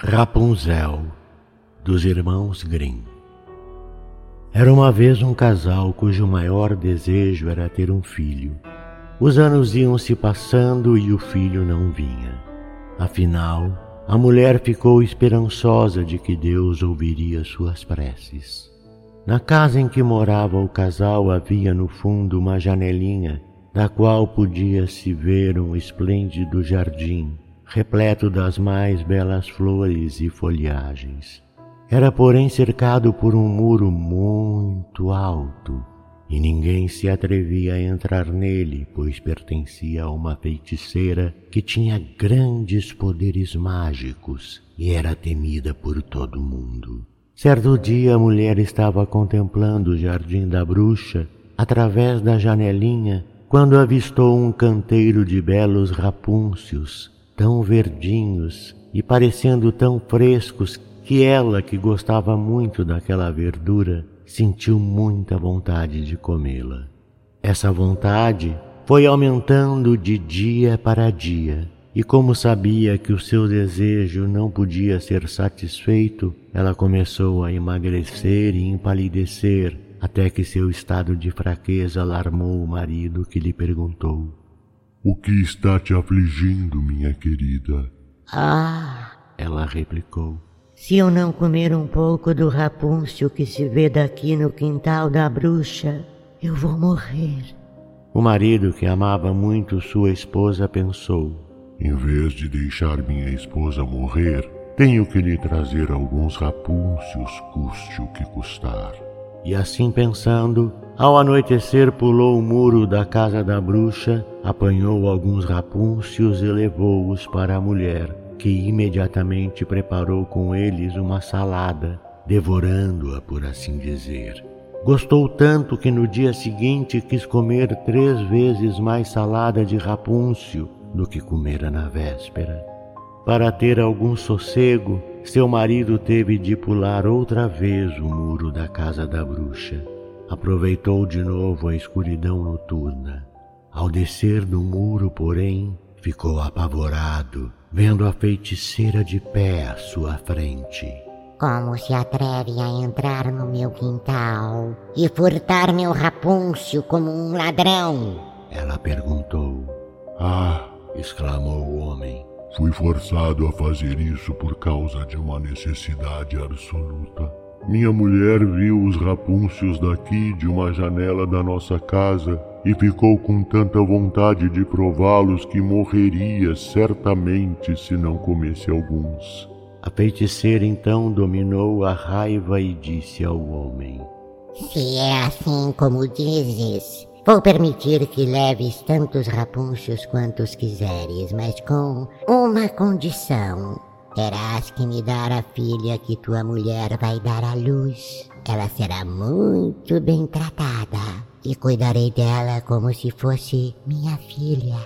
Rapunzel, dos irmãos Grimm. Era uma vez um casal cujo maior desejo era ter um filho. Os anos iam se passando e o filho não vinha. Afinal, a mulher ficou esperançosa de que Deus ouviria suas preces. Na casa em que morava o casal havia no fundo uma janelinha, da qual podia-se ver um esplêndido jardim repleto das mais belas flores e folhagens. Era, porém, cercado por um muro muito alto, e ninguém se atrevia a entrar nele, pois pertencia a uma feiticeira que tinha grandes poderes mágicos e era temida por todo mundo. Certo dia a mulher estava contemplando o jardim da bruxa através da janelinha quando avistou um canteiro de belos rapúncios tão verdinhos e parecendo tão frescos que ela, que gostava muito daquela verdura, sentiu muita vontade de comê-la. Essa vontade foi aumentando de dia para dia, e como sabia que o seu desejo não podia ser satisfeito, ela começou a emagrecer e empalidecer, até que seu estado de fraqueza alarmou o marido, que lhe perguntou: o que está te afligindo, minha querida? Ah, ela replicou. Se eu não comer um pouco do rapúncio que se vê daqui no quintal da bruxa, eu vou morrer. O marido, que amava muito sua esposa, pensou: Em vez de deixar minha esposa morrer, tenho que lhe trazer alguns rapúncios, custe o que custar. E assim pensando, ao anoitecer pulou o muro da casa da bruxa, apanhou alguns rapúncios e levou-os para a mulher, que imediatamente preparou com eles uma salada, devorando-a, por assim dizer. Gostou tanto que no dia seguinte quis comer três vezes mais salada de rapúncio do que comera na véspera. Para ter algum sossego, seu marido teve de pular outra vez o muro da casa da bruxa. Aproveitou de novo a escuridão noturna. Ao descer do muro, porém, ficou apavorado, vendo a feiticeira de pé à sua frente. Como se atreve a entrar no meu quintal e furtar meu rapúncio como um ladrão? Ela perguntou. Ah! exclamou o homem. Fui forçado a fazer isso por causa de uma necessidade absoluta. Minha mulher viu os rapúncios daqui de uma janela da nossa casa e ficou com tanta vontade de prová-los que morreria certamente se não comesse alguns. A feiticeira então dominou a raiva e disse ao homem: Se é assim como dizes, Vou permitir que leves tantos rapúncios quantos quiseres, mas com uma condição. Terás que me dar a filha que tua mulher vai dar à luz. Ela será muito bem tratada e cuidarei dela como se fosse minha filha.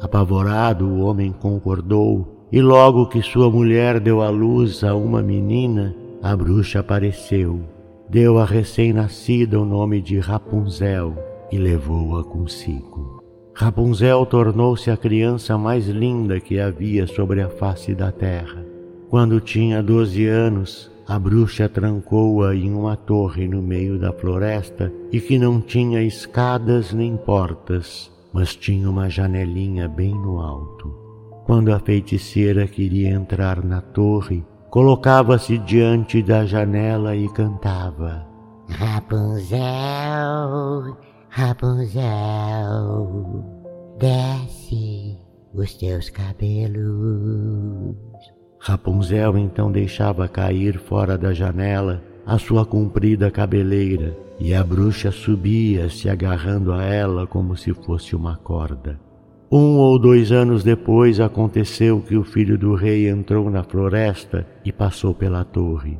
Apavorado, o homem concordou, e logo que sua mulher deu à luz a uma menina, a bruxa apareceu. Deu à recém-nascida o nome de Rapunzel e levou-a consigo. Rapunzel tornou-se a criança mais linda que havia sobre a face da terra. Quando tinha doze anos, a bruxa trancou-a em uma torre no meio da floresta e que não tinha escadas nem portas, mas tinha uma janelinha bem no alto. Quando a feiticeira queria entrar na torre, colocava-se diante da janela e cantava: Rapunzel, Rapunzel, desce os teus cabelos. Rapunzel então deixava cair fora da janela a sua comprida cabeleira e a bruxa subia se agarrando a ela como se fosse uma corda. Um ou dois anos depois aconteceu que o filho do rei entrou na floresta e passou pela torre.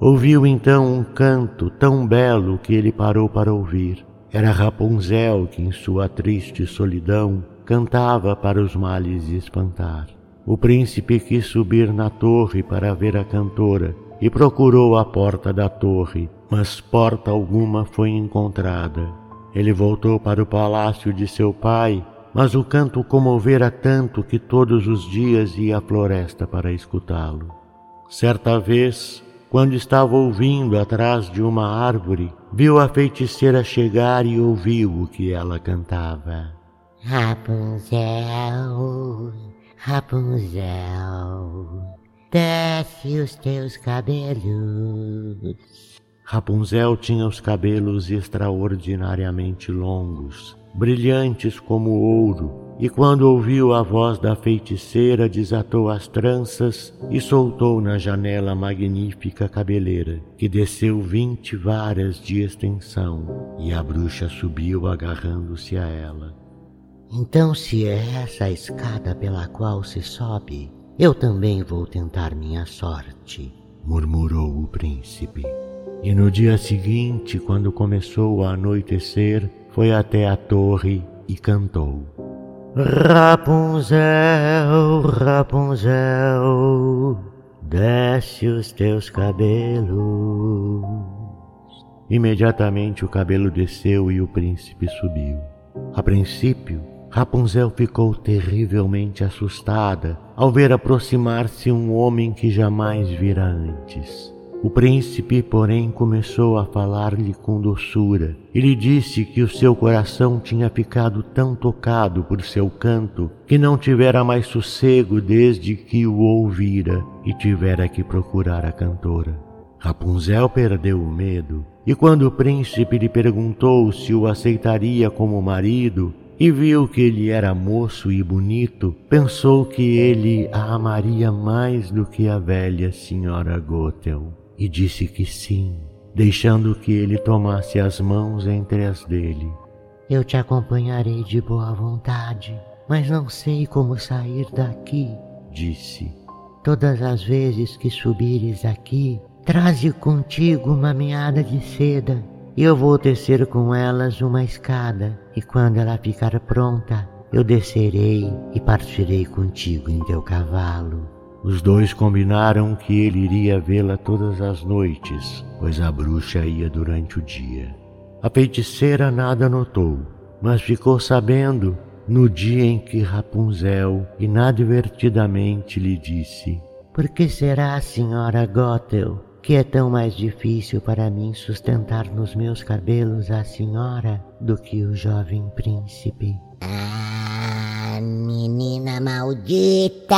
Ouviu então um canto tão belo que ele parou para ouvir. Era Rapunzel que, em sua triste solidão, cantava para os males espantar. O príncipe quis subir na torre para ver a cantora e procurou a porta da torre, mas porta alguma foi encontrada. Ele voltou para o palácio de seu pai, mas o canto comovera tanto que todos os dias ia à floresta para escutá-lo. Certa vez, quando estava ouvindo atrás de uma árvore, viu a feiticeira chegar e ouviu o que ela cantava. Rapunzel, Rapunzel, desce os teus cabelos. Rapunzel tinha os cabelos extraordinariamente longos, brilhantes como ouro, e quando ouviu a voz da feiticeira, desatou as tranças e soltou na janela a magnífica cabeleira, que desceu vinte varas de extensão, e a bruxa subiu agarrando-se a ela. Então, se é essa a escada pela qual se sobe, eu também vou tentar minha sorte, murmurou o príncipe. E no dia seguinte, quando começou a anoitecer, foi até a torre e cantou. Rapunzel, Rapunzel, desce os teus cabelos. Imediatamente o cabelo desceu e o príncipe subiu. A princípio, Rapunzel ficou terrivelmente assustada ao ver aproximar-se um homem que jamais vira antes. O príncipe, porém, começou a falar-lhe com doçura e lhe disse que o seu coração tinha ficado tão tocado por seu canto que não tivera mais sossego desde que o ouvira e tivera que procurar a cantora. Rapunzel perdeu o medo e, quando o príncipe lhe perguntou se o aceitaria como marido, e viu que ele era moço e bonito, pensou que ele a amaria mais do que a velha senhora Gothel e disse que sim, deixando que ele tomasse as mãos entre as dele. Eu te acompanharei de boa vontade, mas não sei como sair daqui, disse. Todas as vezes que subires aqui, traze contigo uma meada de seda. Eu vou tecer com elas uma escada, e quando ela ficar pronta, eu descerei e partirei contigo em teu cavalo. Os dois combinaram que ele iria vê-la todas as noites, pois a bruxa ia durante o dia. A feiticeira nada notou, mas ficou sabendo no dia em que Rapunzel inadvertidamente lhe disse: Por que será, senhora Gothel, que é tão mais difícil para mim sustentar nos meus cabelos a senhora do que o jovem príncipe? Ah, menina maldita!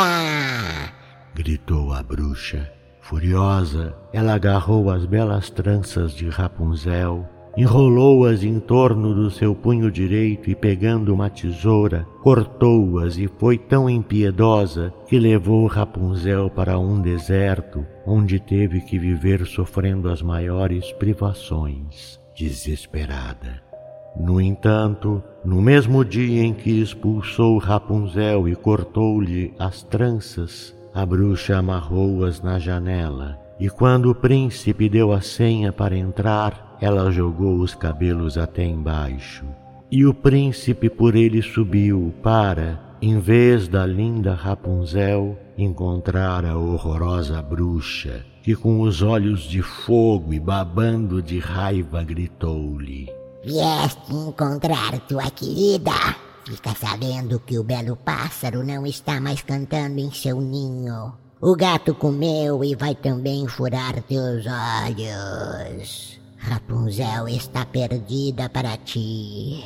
Gritou a bruxa. Furiosa, ela agarrou as belas tranças de Rapunzel, enrolou-as em torno do seu punho direito e, pegando uma tesoura, cortou-as e foi tão impiedosa que levou Rapunzel para um deserto, onde teve que viver sofrendo as maiores privações, desesperada. No entanto, no mesmo dia em que expulsou Rapunzel e cortou-lhe as tranças, a bruxa amarrou-as na janela, e quando o príncipe deu a senha para entrar, ela jogou os cabelos até embaixo. E o príncipe por ele subiu para, em vez da linda Rapunzel, encontrar a horrorosa bruxa, que com os olhos de fogo e babando de raiva gritou-lhe: Vieste encontrar tua querida? Fica sabendo que o belo pássaro não está mais cantando em seu ninho. O gato comeu e vai também furar teus olhos. Rapunzel está perdida para ti.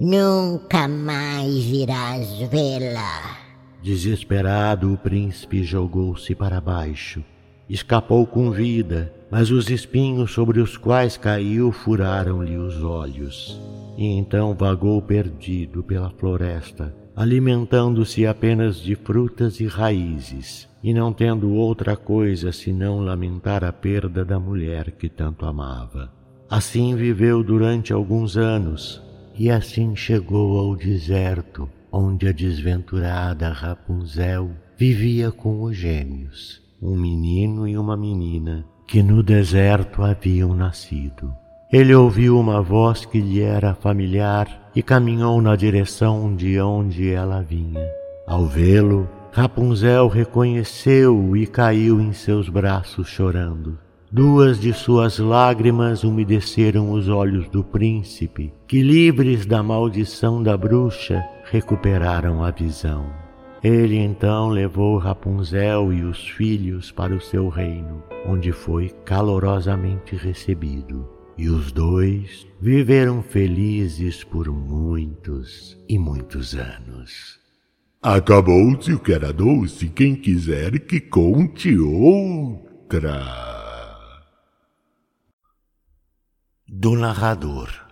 Nunca mais irás vê-la. Desesperado, o príncipe jogou-se para baixo. Escapou com vida, mas os espinhos sobre os quais caiu furaram-lhe os olhos. E então vagou perdido pela floresta, alimentando-se apenas de frutas e raízes, e não tendo outra coisa senão lamentar a perda da mulher que tanto amava. Assim viveu durante alguns anos, e assim chegou ao deserto, onde a desventurada Rapunzel vivia com os gêmeos, um menino e uma menina, que no deserto haviam nascido. Ele ouviu uma voz que lhe era familiar e caminhou na direção de onde ela vinha. Ao vê-lo, Rapunzel reconheceu-o e caiu em seus braços chorando. Duas de suas lágrimas umedeceram os olhos do príncipe, que, livres da maldição da bruxa, recuperaram a visão. Ele então levou Rapunzel e os filhos para o seu reino, onde foi calorosamente recebido. E os dois viveram felizes por muitos e muitos anos. Acabou-se o que era doce, quem quiser que conte outra. Do narrador.